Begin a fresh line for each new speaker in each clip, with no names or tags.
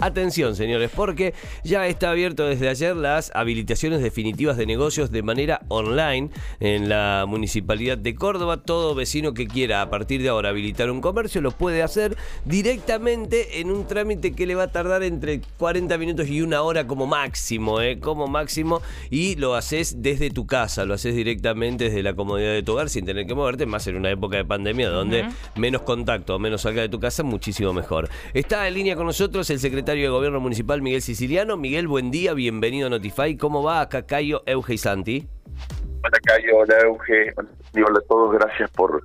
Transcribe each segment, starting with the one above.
Atención, señores, porque ya está abierto desde ayer las habilitaciones definitivas de negocios de manera online en la Municipalidad de Córdoba. Todo vecino que quiera a partir de ahora habilitar un comercio lo puede hacer directamente en un trámite que le va a tardar entre 40 minutos y una hora como máximo, ¿eh? como máximo, y lo haces desde tu casa, lo haces directamente desde la comodidad de tu hogar sin tener que moverte, más en una época de pandemia donde menos contacto, menos salga de tu casa, muchísimo mejor. Está en línea con nosotros el secretario secretario de Gobierno Municipal Miguel Siciliano. Miguel, buen día, bienvenido a Notify. ¿Cómo va acá Cayo, Euge y Santi?
Hola Cayo, hola Euge. Hola a todos, gracias por,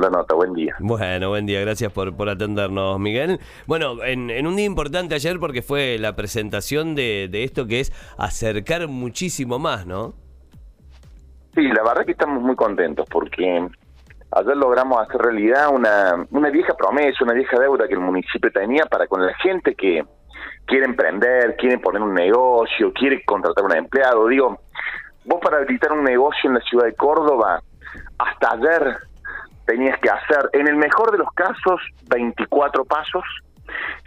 la nota, buen día.
Bueno, buen día, gracias por, por atendernos, Miguel. Bueno, en, un día importante ayer porque fue la presentación de, esto que es acercar muchísimo más, ¿no?
Sí, la verdad que estamos muy contentos porque ayer logramos hacer realidad una, una vieja promesa, una vieja deuda que el municipio tenía para con la gente que quiere emprender, quiere poner un negocio, quiere contratar un empleado. Digo, vos para habilitar un negocio en la ciudad de Córdoba, hasta ayer tenías que hacer, en el mejor de los casos, 24 pasos,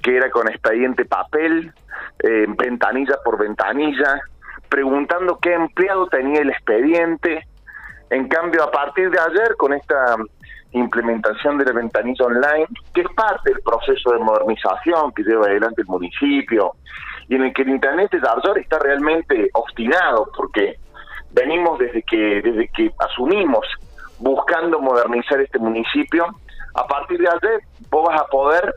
que era con expediente papel, eh, ventanilla por ventanilla, preguntando qué empleado tenía el expediente, en cambio, a partir de ayer, con esta implementación de la ventanilla online, que es parte del proceso de modernización que lleva adelante el municipio, y en el que el Internet de Darjor está realmente obstinado, porque venimos desde que, desde que asumimos buscando modernizar este municipio, a partir de ayer vos vas a poder,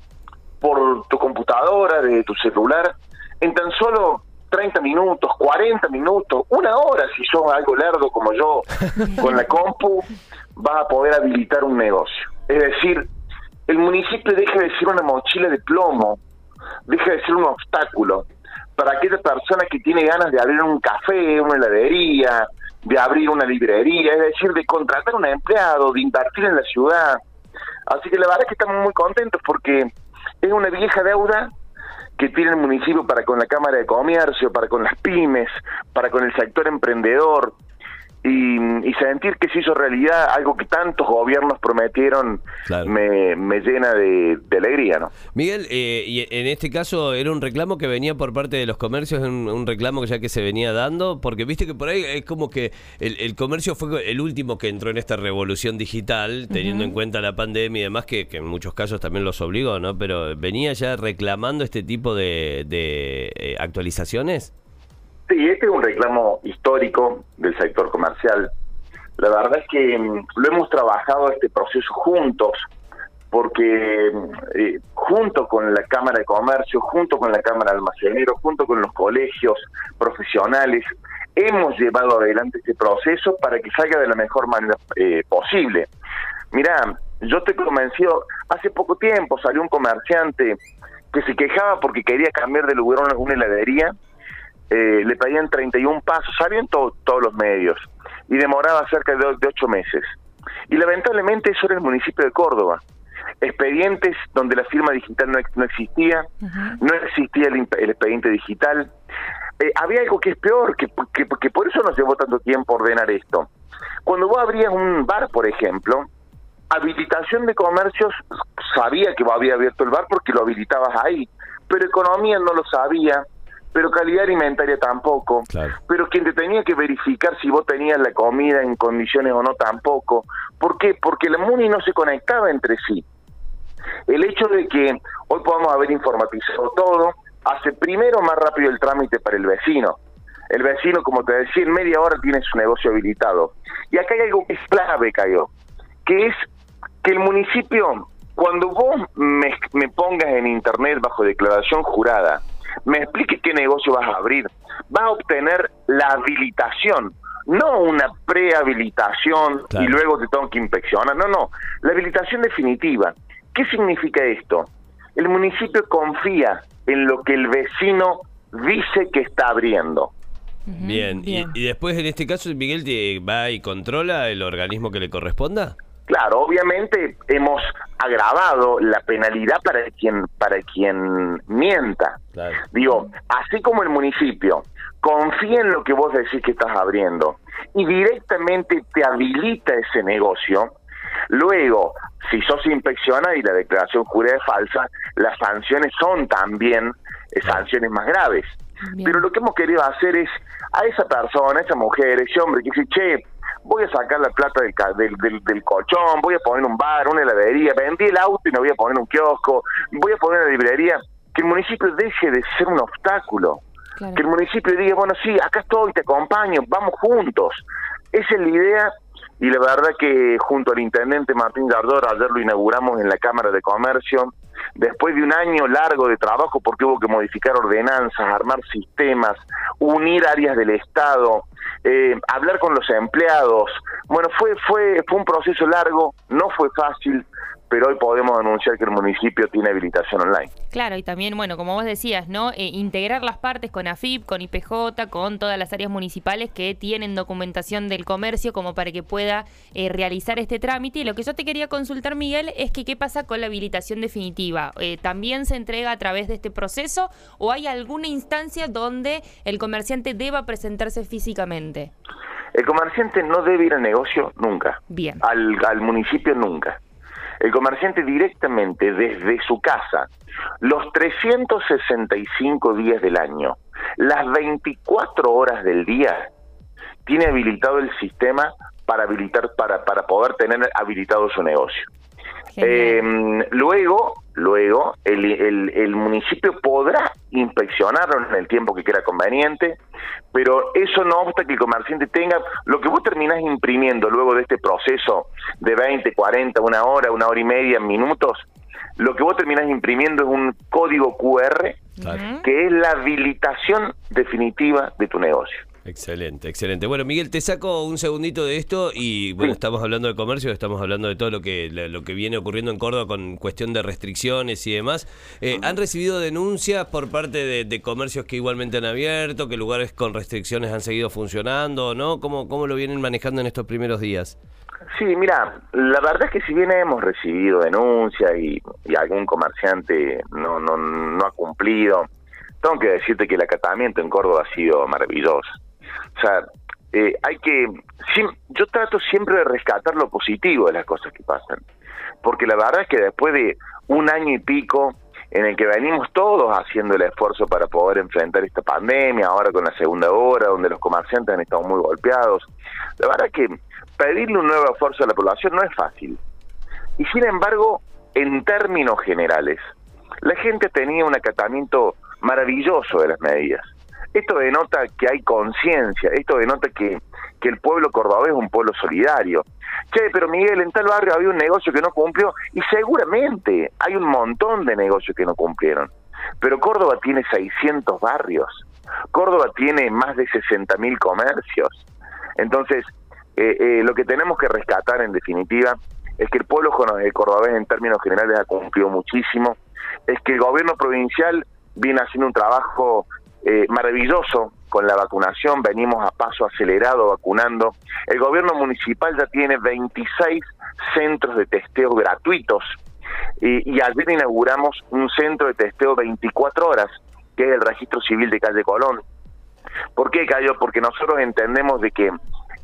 por tu computadora, de tu celular, en tan solo 30 minutos, 40 minutos, una hora, si sos algo lerdo como yo, con la compu, vas a poder habilitar un negocio. Es decir, el municipio deja de ser una mochila de plomo, deja de ser un obstáculo para aquella persona que tiene ganas de abrir un café, una heladería, de abrir una librería, es decir, de contratar un empleado, de invertir en la ciudad. Así que la verdad es que estamos muy contentos porque es una vieja deuda que tiene el municipio para con la Cámara de Comercio, para con las pymes, para con el sector emprendedor, y, sentir que se hizo realidad algo que tantos gobiernos prometieron me, llena de, alegría, ¿no?
Miguel, eh, y en este caso era un reclamo que venía por parte de los comercios, un, un reclamo que ya que se venía dando, porque viste que por ahí es como que el, comercio fue el último que entró en esta revolución digital, teniendo en cuenta la pandemia y demás, que, en muchos casos también los obligó, ¿no? Pero venía ya reclamando este tipo de, eh, actualizaciones.
Sí, este es un reclamo histórico del sector comercial. La verdad es que mm, lo hemos trabajado este proceso juntos, porque eh, junto con la Cámara de Comercio, junto con la Cámara de Almacenero, junto con los colegios profesionales, hemos llevado adelante este proceso para que salga de la mejor manera eh, posible. Mira, yo estoy convencido, hace poco tiempo salió un comerciante que se quejaba porque quería cambiar de lugar una, una heladería eh, le pedían 31 pasos, salían todos los medios, y demoraba cerca de, de ocho meses. Y lamentablemente eso era el municipio de Córdoba. Expedientes donde la firma digital no, existía, no existía el, expediente digital. Eh, había algo que es peor, que, que, por eso nos llevó tanto tiempo ordenar esto. Cuando vos abrías un bar, por ejemplo, habilitación de comercios, sabía que había abierto el bar porque lo habilitabas ahí, pero economía no lo sabía, pero calidad alimentaria tampoco. Pero quien te tenía que verificar si vos tenías la comida en condiciones o no tampoco. ¿Por qué? Porque la MUNI no se conectaba entre sí. El hecho de que hoy podamos haber informatizado todo hace primero más rápido el trámite para el vecino. El vecino, como te decía, en media hora tiene su negocio habilitado. Y acá hay algo que es clave, Cayo, que es que el municipio, cuando vos me, me pongas en internet bajo declaración jurada, me explique qué negocio vas a abrir. Vas a obtener la habilitación, no una prehabilitación y luego te tengo que inspeccionar. No, no, la habilitación definitiva. ¿Qué significa esto? El municipio confía en lo que el vecino dice que está abriendo.
Bien, Y, y, después en este caso Miguel va y controla el organismo que le corresponda.
Claro, obviamente hemos agravado la penalidad para quien para quien mienta. Digo, así como el municipio confía en lo que vos decís que estás abriendo y directamente te habilita ese negocio, luego, si sos inspeccionada y la declaración jurada es falsa, las sanciones son también eh, sanciones más graves. Pero lo que hemos querido hacer es a esa persona, a esa mujer, ese hombre que dice, che, voy a sacar la plata del, del, del, colchón, voy a poner un bar, una heladería, vendí el auto y me voy a poner un kiosco, voy a poner una librería, que el municipio deje de ser un obstáculo. Que el municipio diga, bueno, sí, acá estoy, te acompaño, vamos juntos. Esa es la idea y la verdad que junto al intendente Martín Gardor, ayer lo inauguramos en la Cámara de Comercio, después de un año largo de trabajo porque hubo que modificar ordenanzas, armar sistemas, unir áreas del Estado, eh, hablar con los empleados. Bueno, fue, fue, fue un proceso largo, no fue fácil, pero hoy podemos anunciar que el municipio tiene habilitación online.
Claro, y también, bueno, como vos decías, ¿no? Eh, integrar las partes con AFIP, con IPJ, con todas las áreas municipales que tienen documentación del comercio como para que pueda eh, realizar este trámite. Y lo que yo te quería consultar, Miguel, es que qué pasa con la habilitación definitiva. Eh, ¿También se entrega a través de este proceso o hay alguna instancia donde el comerciante deba presentarse físicamente?
El comerciante no debe ir al negocio nunca.
Bien.
Al, al municipio nunca el comerciante directamente desde su casa, los 365 días del año, las 24 horas del día, tiene habilitado el sistema para habilitar para, para poder tener habilitado su negocio. Eh, luego, luego el, el, municipio podrá inspeccionarlo en el tiempo que quiera conveniente, pero eso no obsta que el comerciante tenga lo que vos terminás imprimiendo luego de este proceso de 20, 40, una hora, una hora y media, minutos, lo que vos terminás imprimiendo es un código QR que es la habilitación definitiva de tu negocio.
Excelente, excelente. Bueno, Miguel, te saco un segundito de esto y bueno, estamos hablando de comercio, estamos hablando de todo lo que lo que viene ocurriendo en Córdoba con cuestión de restricciones y demás. Eh, ¿Han recibido denuncias por parte de, comercios que igualmente han abierto, que lugares con restricciones han seguido funcionando, no? ¿Cómo, cómo lo vienen manejando en estos primeros días?
Sí, mira, la verdad es que si bien hemos recibido denuncias y, y algún comerciante no, no, no ha cumplido, tengo que decirte que el acatamiento en Córdoba ha sido maravilloso o sea, eh, hay que... Yo trato siempre de rescatar lo positivo de las cosas que pasan, porque la verdad es que después de un año y pico en el que venimos todos haciendo el esfuerzo para poder enfrentar esta pandemia, ahora con la segunda hora, donde los comerciantes han estado muy golpeados, la verdad es que pedirle un nuevo esfuerzo a la población no es fácil. Y sin embargo, en términos generales, la gente tenía un acatamiento maravilloso de las medidas. Esto denota que hay conciencia, esto denota que, que el pueblo cordobés es un pueblo solidario. Che, pero Miguel, en tal barrio había un negocio que no cumplió y seguramente hay un montón de negocios que no cumplieron. Pero Córdoba tiene 600 barrios, Córdoba tiene más de 60.000 comercios. Entonces, eh, eh, lo que tenemos que rescatar en definitiva es que el pueblo cordobés en términos generales ha cumplido muchísimo, es que el gobierno provincial viene haciendo un trabajo eh, maravilloso con la vacunación, venimos a paso acelerado vacunando. El gobierno municipal ya tiene 26 centros de testeo gratuitos y, y ayer inauguramos un centro de testeo 24 horas, que es el registro civil de Calle Colón. ¿Por qué, Cayo? Porque nosotros entendemos de que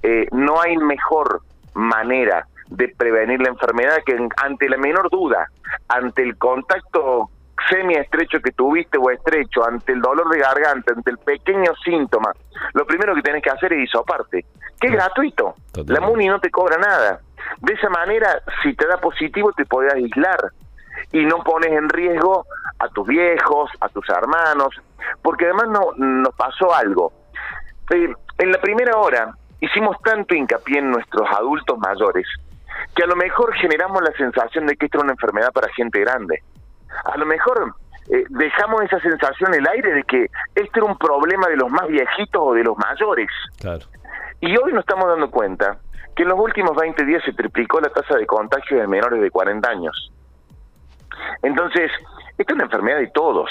eh, no hay mejor manera de prevenir la enfermedad que ante la menor duda, ante el contacto semi-estrecho que tuviste o estrecho, ante el dolor de garganta, ante el pequeño síntoma, lo primero que tienes que hacer es hisoparte, que es gratuito. La MUNI no te cobra nada. De esa manera, si te da positivo, te podés aislar y no pones en riesgo a tus viejos, a tus hermanos, porque además no, nos pasó algo. Eh, en la primera hora hicimos tanto hincapié en nuestros adultos mayores que a lo mejor generamos la sensación de que esto era una enfermedad para gente grande a lo mejor eh, dejamos esa sensación en el aire de que este era un problema de los más viejitos o de los mayores.
Claro.
Y hoy nos estamos dando cuenta que en los últimos 20 días se triplicó la tasa de contagio de menores de 40 años. Entonces, esta es una enfermedad de todos,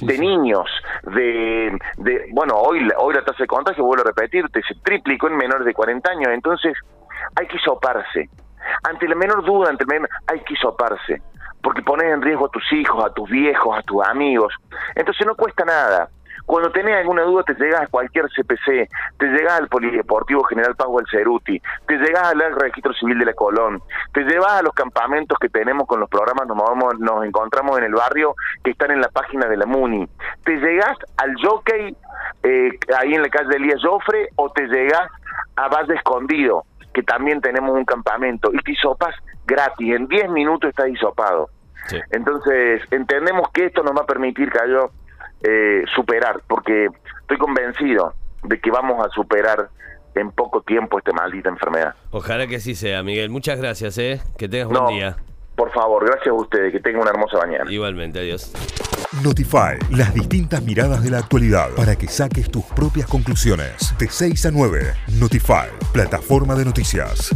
de niños, de, de, bueno, hoy, hoy la tasa de contagio, vuelvo a repetirte, se triplicó en menores de 40 años, entonces hay que soparse. Ante la menor duda, ante el menor, hay que soparse en riesgo a tus hijos, a tus viejos, a tus amigos. Entonces no cuesta nada. Cuando tenés alguna duda, te llegas a cualquier CPC, te llegas al Polideportivo General Paz Ceruti, te llegas al Registro Civil de la Colón, te llevas a los campamentos que tenemos con los programas, nos, movemos, nos encontramos en el barrio que están en la página de la MUNI, te llegas al jockey eh, ahí en la calle Elías Joffre o te llegas a Valle Escondido, que también tenemos un campamento, y te hisopas gratis, en 10 minutos estás hisopado. Entonces, entendemos que esto nos va a permitir, Cayo, eh, superar, porque estoy convencido de que vamos a superar en poco tiempo esta maldita enfermedad.
Ojalá que sí sea, Miguel. Muchas gracias, ¿eh? Que tengas buen día.
Por favor, gracias a ustedes. Que tengan una hermosa mañana.
Igualmente, adiós.
Notify, las distintas miradas de la actualidad para que saques tus propias conclusiones. De 6 a 9, Notify, plataforma de noticias.